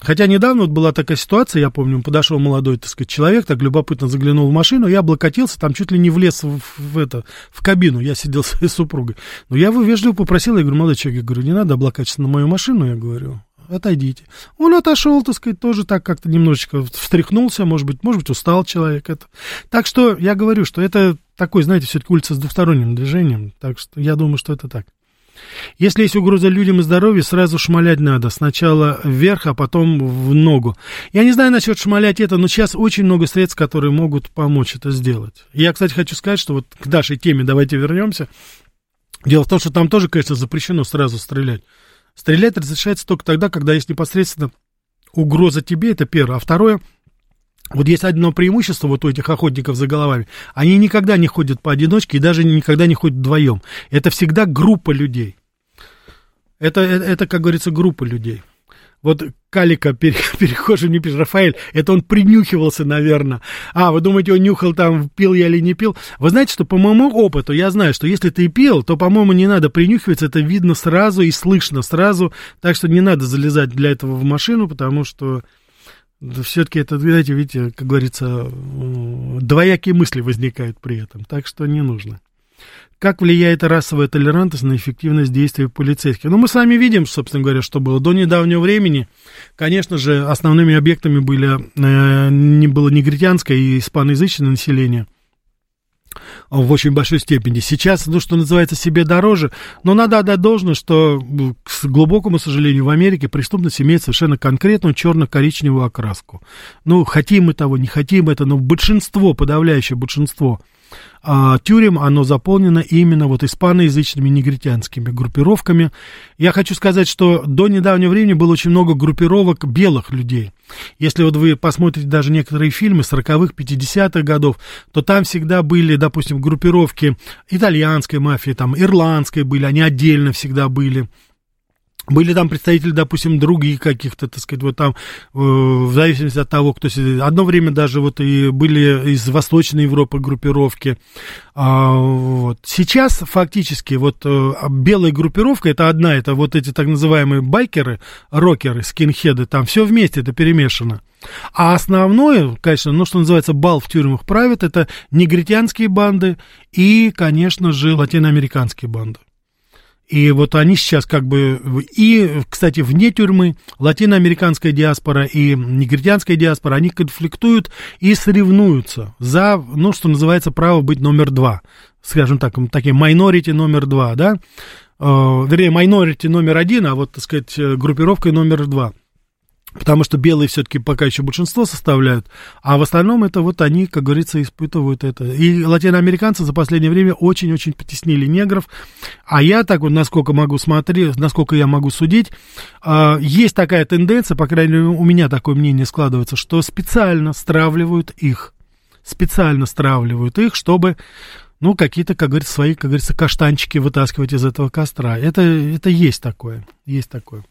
Хотя недавно вот была такая ситуация, я помню, подошел молодой, так сказать, человек, так любопытно заглянул в машину, я облокотился, там чуть ли не влез в, в, это, в кабину, я сидел с своей супругой. Но я его вежливо попросил, я говорю, молодой человек, я говорю, не надо облокачиваться на мою машину, я говорю, отойдите. Он отошел, так сказать, тоже так как-то немножечко встряхнулся, может быть, может быть, устал человек. Это. Так что я говорю, что это такой, знаете, все-таки улица с двусторонним движением, так что я думаю, что это так. Если есть угроза людям и здоровью, сразу шмалять надо. Сначала вверх, а потом в ногу. Я не знаю насчет шмалять это, но сейчас очень много средств, которые могут помочь это сделать. Я, кстати, хочу сказать, что вот к нашей теме давайте вернемся. Дело в том, что там тоже, конечно, запрещено сразу стрелять. Стрелять разрешается только тогда, когда есть непосредственно угроза тебе, это первое. А второе, вот есть одно преимущество вот у этих охотников за головами. Они никогда не ходят поодиночке и даже никогда не ходят вдвоем. Это всегда группа людей. Это, это, это как говорится, группа людей. Вот Калика, перехожий не пишет, Рафаэль, это он принюхивался, наверное. А, вы думаете, он нюхал там, пил я или не пил? Вы знаете, что по моему опыту я знаю, что если ты пил, то, по-моему, не надо принюхиваться, это видно сразу и слышно сразу, так что не надо залезать для этого в машину, потому что все-таки это, знаете, видите, как говорится, двоякие мысли возникают при этом, так что не нужно. Как влияет расовая толерантность на эффективность действий полицейских? Ну, мы сами видим, собственно говоря, что было. До недавнего времени, конечно же, основными объектами были, э, было негритянское и испаноязычное население – в очень большой степени. Сейчас, ну, что называется, себе дороже, но надо отдать должное, что, к глубокому сожалению, в Америке преступность имеет совершенно конкретную черно-коричневую окраску. Ну, хотим мы того, не хотим это, но большинство, подавляющее большинство а, тюрем, оно заполнено именно вот испаноязычными негритянскими группировками. Я хочу сказать, что до недавнего времени было очень много группировок белых людей. Если вот вы посмотрите даже некоторые фильмы 40-х, 50-х годов, то там всегда были, допустим, группировки итальянской мафии, там ирландской были, они отдельно всегда были. Были там представители, допустим, других каких-то, так сказать, вот там, э, в зависимости от того, кто сидит. Одно время даже вот и были из Восточной Европы группировки. А, вот. Сейчас фактически вот э, белая группировка, это одна, это вот эти так называемые байкеры, рокеры, скинхеды, там все вместе это перемешано. А основное, конечно, ну, что называется, бал в тюрьмах правит, это негритянские банды и, конечно же, латиноамериканские банды. И вот они сейчас как бы... И, кстати, вне тюрьмы латиноамериканская диаспора и негритянская диаспора, они конфликтуют и соревнуются за, ну, что называется, право быть номер два. Скажем так, такие майнорити номер два, да? Э, вернее, майнорити номер один, а вот, так сказать, группировкой номер два потому что белые все-таки пока еще большинство составляют, а в остальном это вот они, как говорится, испытывают это. И латиноамериканцы за последнее время очень-очень потеснили негров, а я так вот, насколько могу смотреть, насколько я могу судить, а, есть такая тенденция, по крайней мере, у меня такое мнение складывается, что специально стравливают их, специально стравливают их, чтобы ну, какие-то, как говорится, свои, как говорится, каштанчики вытаскивать из этого костра. Это, это есть такое, есть такое.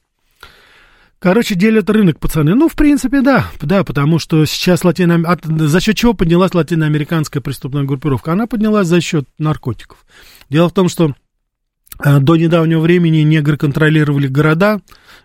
Короче, делят рынок, пацаны. Ну, в принципе, да, да, потому что сейчас латино... за счет чего поднялась латиноамериканская преступная группировка? Она поднялась за счет наркотиков. Дело в том, что до недавнего времени негры контролировали города,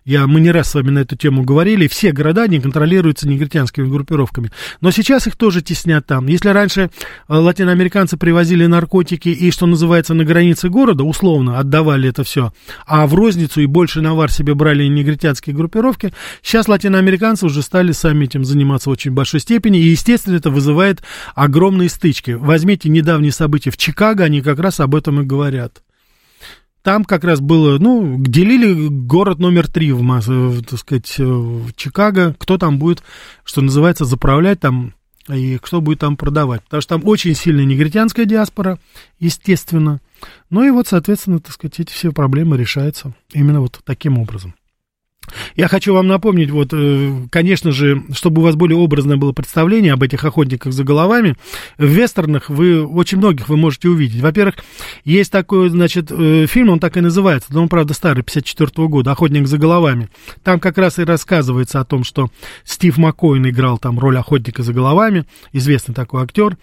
я, мы не раз с вами на эту тему говорили, все города не контролируются негритянскими группировками. Но сейчас их тоже теснят там. Если раньше э, латиноамериканцы привозили наркотики и, что называется, на границе города, условно, отдавали это все, а в розницу и больше навар себе брали негритянские группировки, сейчас латиноамериканцы уже стали сами этим заниматься в очень большой степени, и, естественно, это вызывает огромные стычки. Возьмите недавние события в Чикаго, они как раз об этом и говорят там как раз было, ну, делили город номер три в, в, так сказать, в Чикаго, кто там будет, что называется, заправлять там и кто будет там продавать. Потому что там очень сильная негритянская диаспора, естественно. Ну и вот, соответственно, так сказать, эти все проблемы решаются именно вот таким образом. Я хочу вам напомнить, вот, э, конечно же, чтобы у вас более образное было представление об этих охотниках за головами, в вестернах вы, очень многих вы можете увидеть. Во-первых, есть такой, значит, э, фильм, он так и называется, но он, правда, старый, 54 -го года, «Охотник за головами». Там как раз и рассказывается о том, что Стив Маккоин играл там роль охотника за головами, известный такой актер.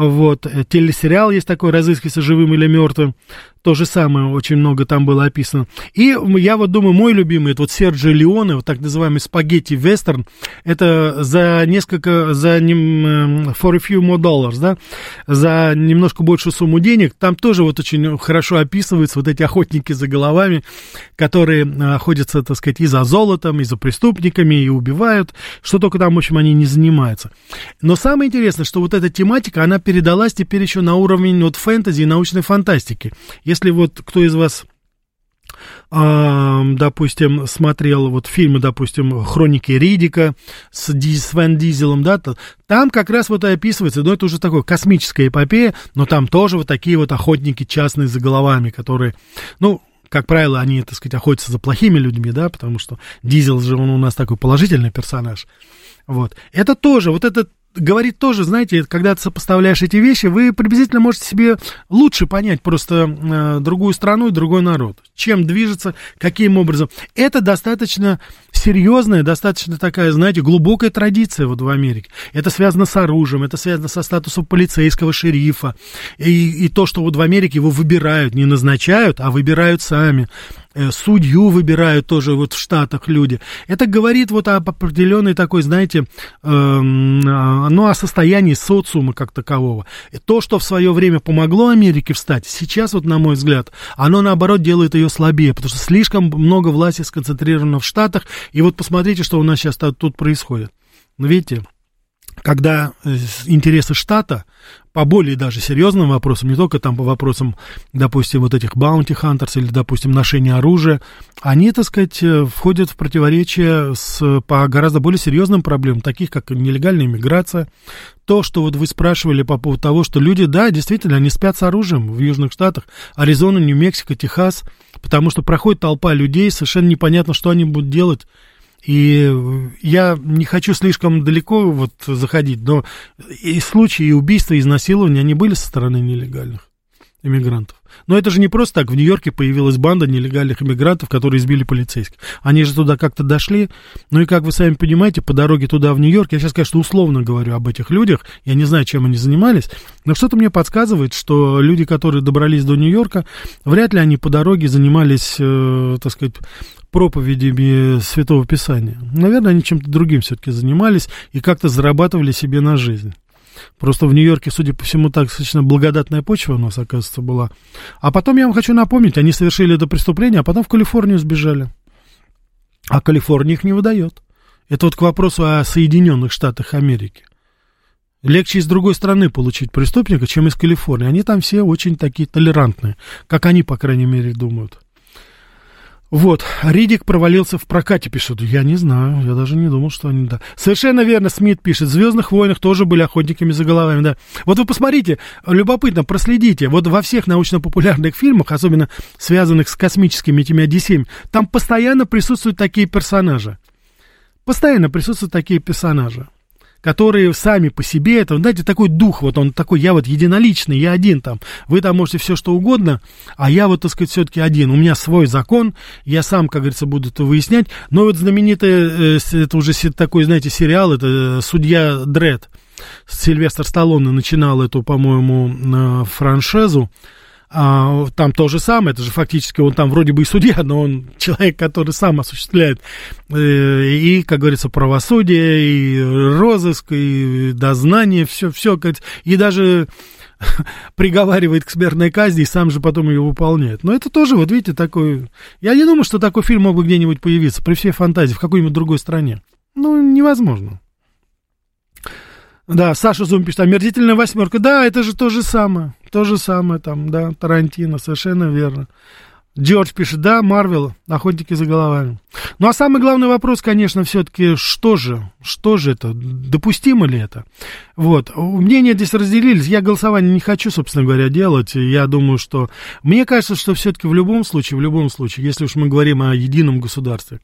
Вот, э, телесериал есть такой, разыскивается живым или мертвым. То же самое, очень много там было описано. И я вот думаю, мой любимый, это вот Серджио Леоне, вот так называемый спагетти-вестерн, это за несколько, за ним, for a few more dollars, да, за немножко большую сумму денег, там тоже вот очень хорошо описываются вот эти охотники за головами, которые охотятся, так сказать, и за золотом, и за преступниками, и убивают, что только там, в общем, они не занимаются. Но самое интересное, что вот эта тематика, она передалась теперь еще на уровень вот фэнтези и научной фантастики. Если вот кто из вас допустим, смотрел вот фильмы, допустим, «Хроники Ридика» с, Ди, с Ван Дизелом, да, то, там как раз вот и описывается, ну, это уже такое космическая эпопея, но там тоже вот такие вот охотники частные за головами, которые, ну, как правило, они, так сказать, охотятся за плохими людьми, да, потому что Дизел же, он у нас такой положительный персонаж. Вот. Это тоже, вот этот говорит тоже, знаете, когда ты сопоставляешь эти вещи, вы приблизительно можете себе лучше понять просто э, другую страну и другой народ. Чем движется, каким образом. Это достаточно серьезная, достаточно такая, знаете, глубокая традиция вот в Америке. Это связано с оружием, это связано со статусом полицейского шерифа. И, и то, что вот в Америке его выбирают, не назначают, а выбирают сами. Э, судью выбирают тоже вот в Штатах люди. Это говорит вот об определенной такой, знаете, э, ну, о состоянии социума как такового. И то, что в свое время помогло Америке встать, сейчас вот, на мой взгляд, оно, наоборот, делает ее слабее, потому что слишком много власти сконцентрировано в Штатах, и вот посмотрите, что у нас сейчас тут происходит. Ну, видите, когда э, интересы штата по более даже серьезным вопросам, не только там по вопросам, допустим, вот этих hunters или, допустим, ношения оружия, они, так сказать, э, входят в противоречие с, по гораздо более серьезным проблемам, таких как нелегальная иммиграция, то, что вот вы спрашивали по поводу того, что люди, да, действительно, они спят с оружием в Южных Штатах, Аризона, Нью-Мексико, Техас, потому что проходит толпа людей, совершенно непонятно, что они будут делать и я не хочу слишком далеко вот заходить, но и случаи убийства, и изнасилования, они были со стороны нелегальных иммигрантов. Но это же не просто так. В Нью-Йорке появилась банда нелегальных иммигрантов, которые избили полицейских. Они же туда как-то дошли. Ну и как вы сами понимаете, по дороге туда, в Нью-Йорк, я сейчас, конечно, условно говорю об этих людях, я не знаю, чем они занимались, но что-то мне подсказывает, что люди, которые добрались до Нью-Йорка, вряд ли они по дороге занимались, э, так сказать, проповедями Святого Писания. Наверное, они чем-то другим все-таки занимались и как-то зарабатывали себе на жизнь. Просто в Нью-Йорке, судя по всему, так достаточно благодатная почва у нас, оказывается, была. А потом, я вам хочу напомнить, они совершили это преступление, а потом в Калифорнию сбежали. А Калифорния их не выдает. Это вот к вопросу о Соединенных Штатах Америки. Легче из другой страны получить преступника, чем из Калифорнии. Они там все очень такие толерантные, как они, по крайней мере, думают. Вот, Ридик провалился в прокате, пишет. Я не знаю, я даже не думал, что они, да. Совершенно верно, Смит пишет. В «Звездных войнах» тоже были охотниками за головами, да. Вот вы посмотрите, любопытно, проследите. Вот во всех научно-популярных фильмах, особенно связанных с космическими этими одиссеями, там постоянно присутствуют такие персонажи. Постоянно присутствуют такие персонажи которые сами по себе, это, знаете, такой дух, вот он такой, я вот единоличный, я один там, вы там можете все что угодно, а я вот, так сказать, все-таки один, у меня свой закон, я сам, как говорится, буду это выяснять, но вот знаменитый, э, это уже такой, знаете, сериал, это э, «Судья Дред», Сильвестр Сталлоне начинал эту, по-моему, э, франшизу, а, там то же самое, это же фактически он там вроде бы и судья, но он человек, который сам осуществляет э, и, как говорится, правосудие, и розыск, и дознание, все, все, и даже приговаривает к смертной казни и сам же потом ее выполняет. Но это тоже, вот видите, такой... Я не думаю, что такой фильм мог бы где-нибудь появиться при всей фантазии в какой-нибудь другой стране. Ну, невозможно. Да, Саша Зум пишет, омерзительная восьмерка. Да, это же то же самое. То же самое там, да, Тарантино, совершенно верно. Джордж пишет, да, Марвел, охотники за головами. Ну, а самый главный вопрос, конечно, все-таки, что же, что же это, допустимо ли это? Вот, мнения здесь разделились, я голосование не хочу, собственно говоря, делать, я думаю, что, мне кажется, что все-таки в любом случае, в любом случае, если уж мы говорим о едином государстве,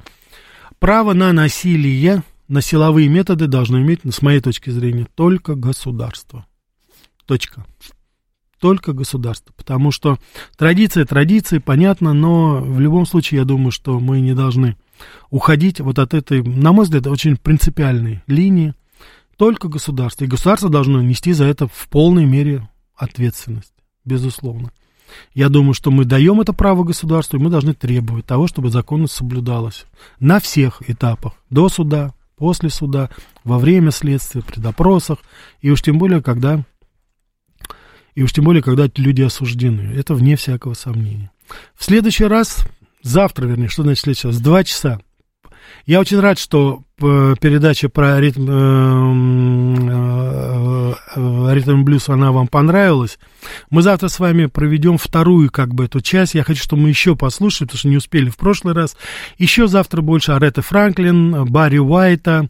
право на насилие на силовые методы должно иметь, с моей точки зрения, только государство. Точка. Только государство. Потому что традиция традиции, понятно, но в любом случае я думаю, что мы не должны уходить вот от этой, на мой взгляд, очень принципиальной линии, Только государство. И государство должно нести за это в полной мере ответственность, безусловно. Я думаю, что мы даем это право государству, и мы должны требовать того, чтобы законность соблюдалась на всех этапах, до суда, после суда, во время следствия, при допросах, и уж тем более, когда, и уж тем более, когда люди осуждены. Это вне всякого сомнения. В следующий раз, завтра, вернее, что значит следующий раз, в два часа, я очень рад, что э, передача про ритм, э, э, ритм блюз, она вам понравилась. Мы завтра с вами проведем вторую, как бы, эту часть. Я хочу, чтобы мы еще послушали, потому что не успели в прошлый раз. Еще завтра больше Аретты Франклин, Барри Уайта,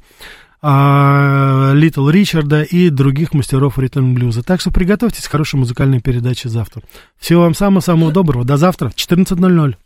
Литл Ричарда и других мастеров ритм блюза. Так что приготовьтесь к хорошей музыкальной передаче завтра. Всего вам самого-самого доброго. До завтра в 14.00.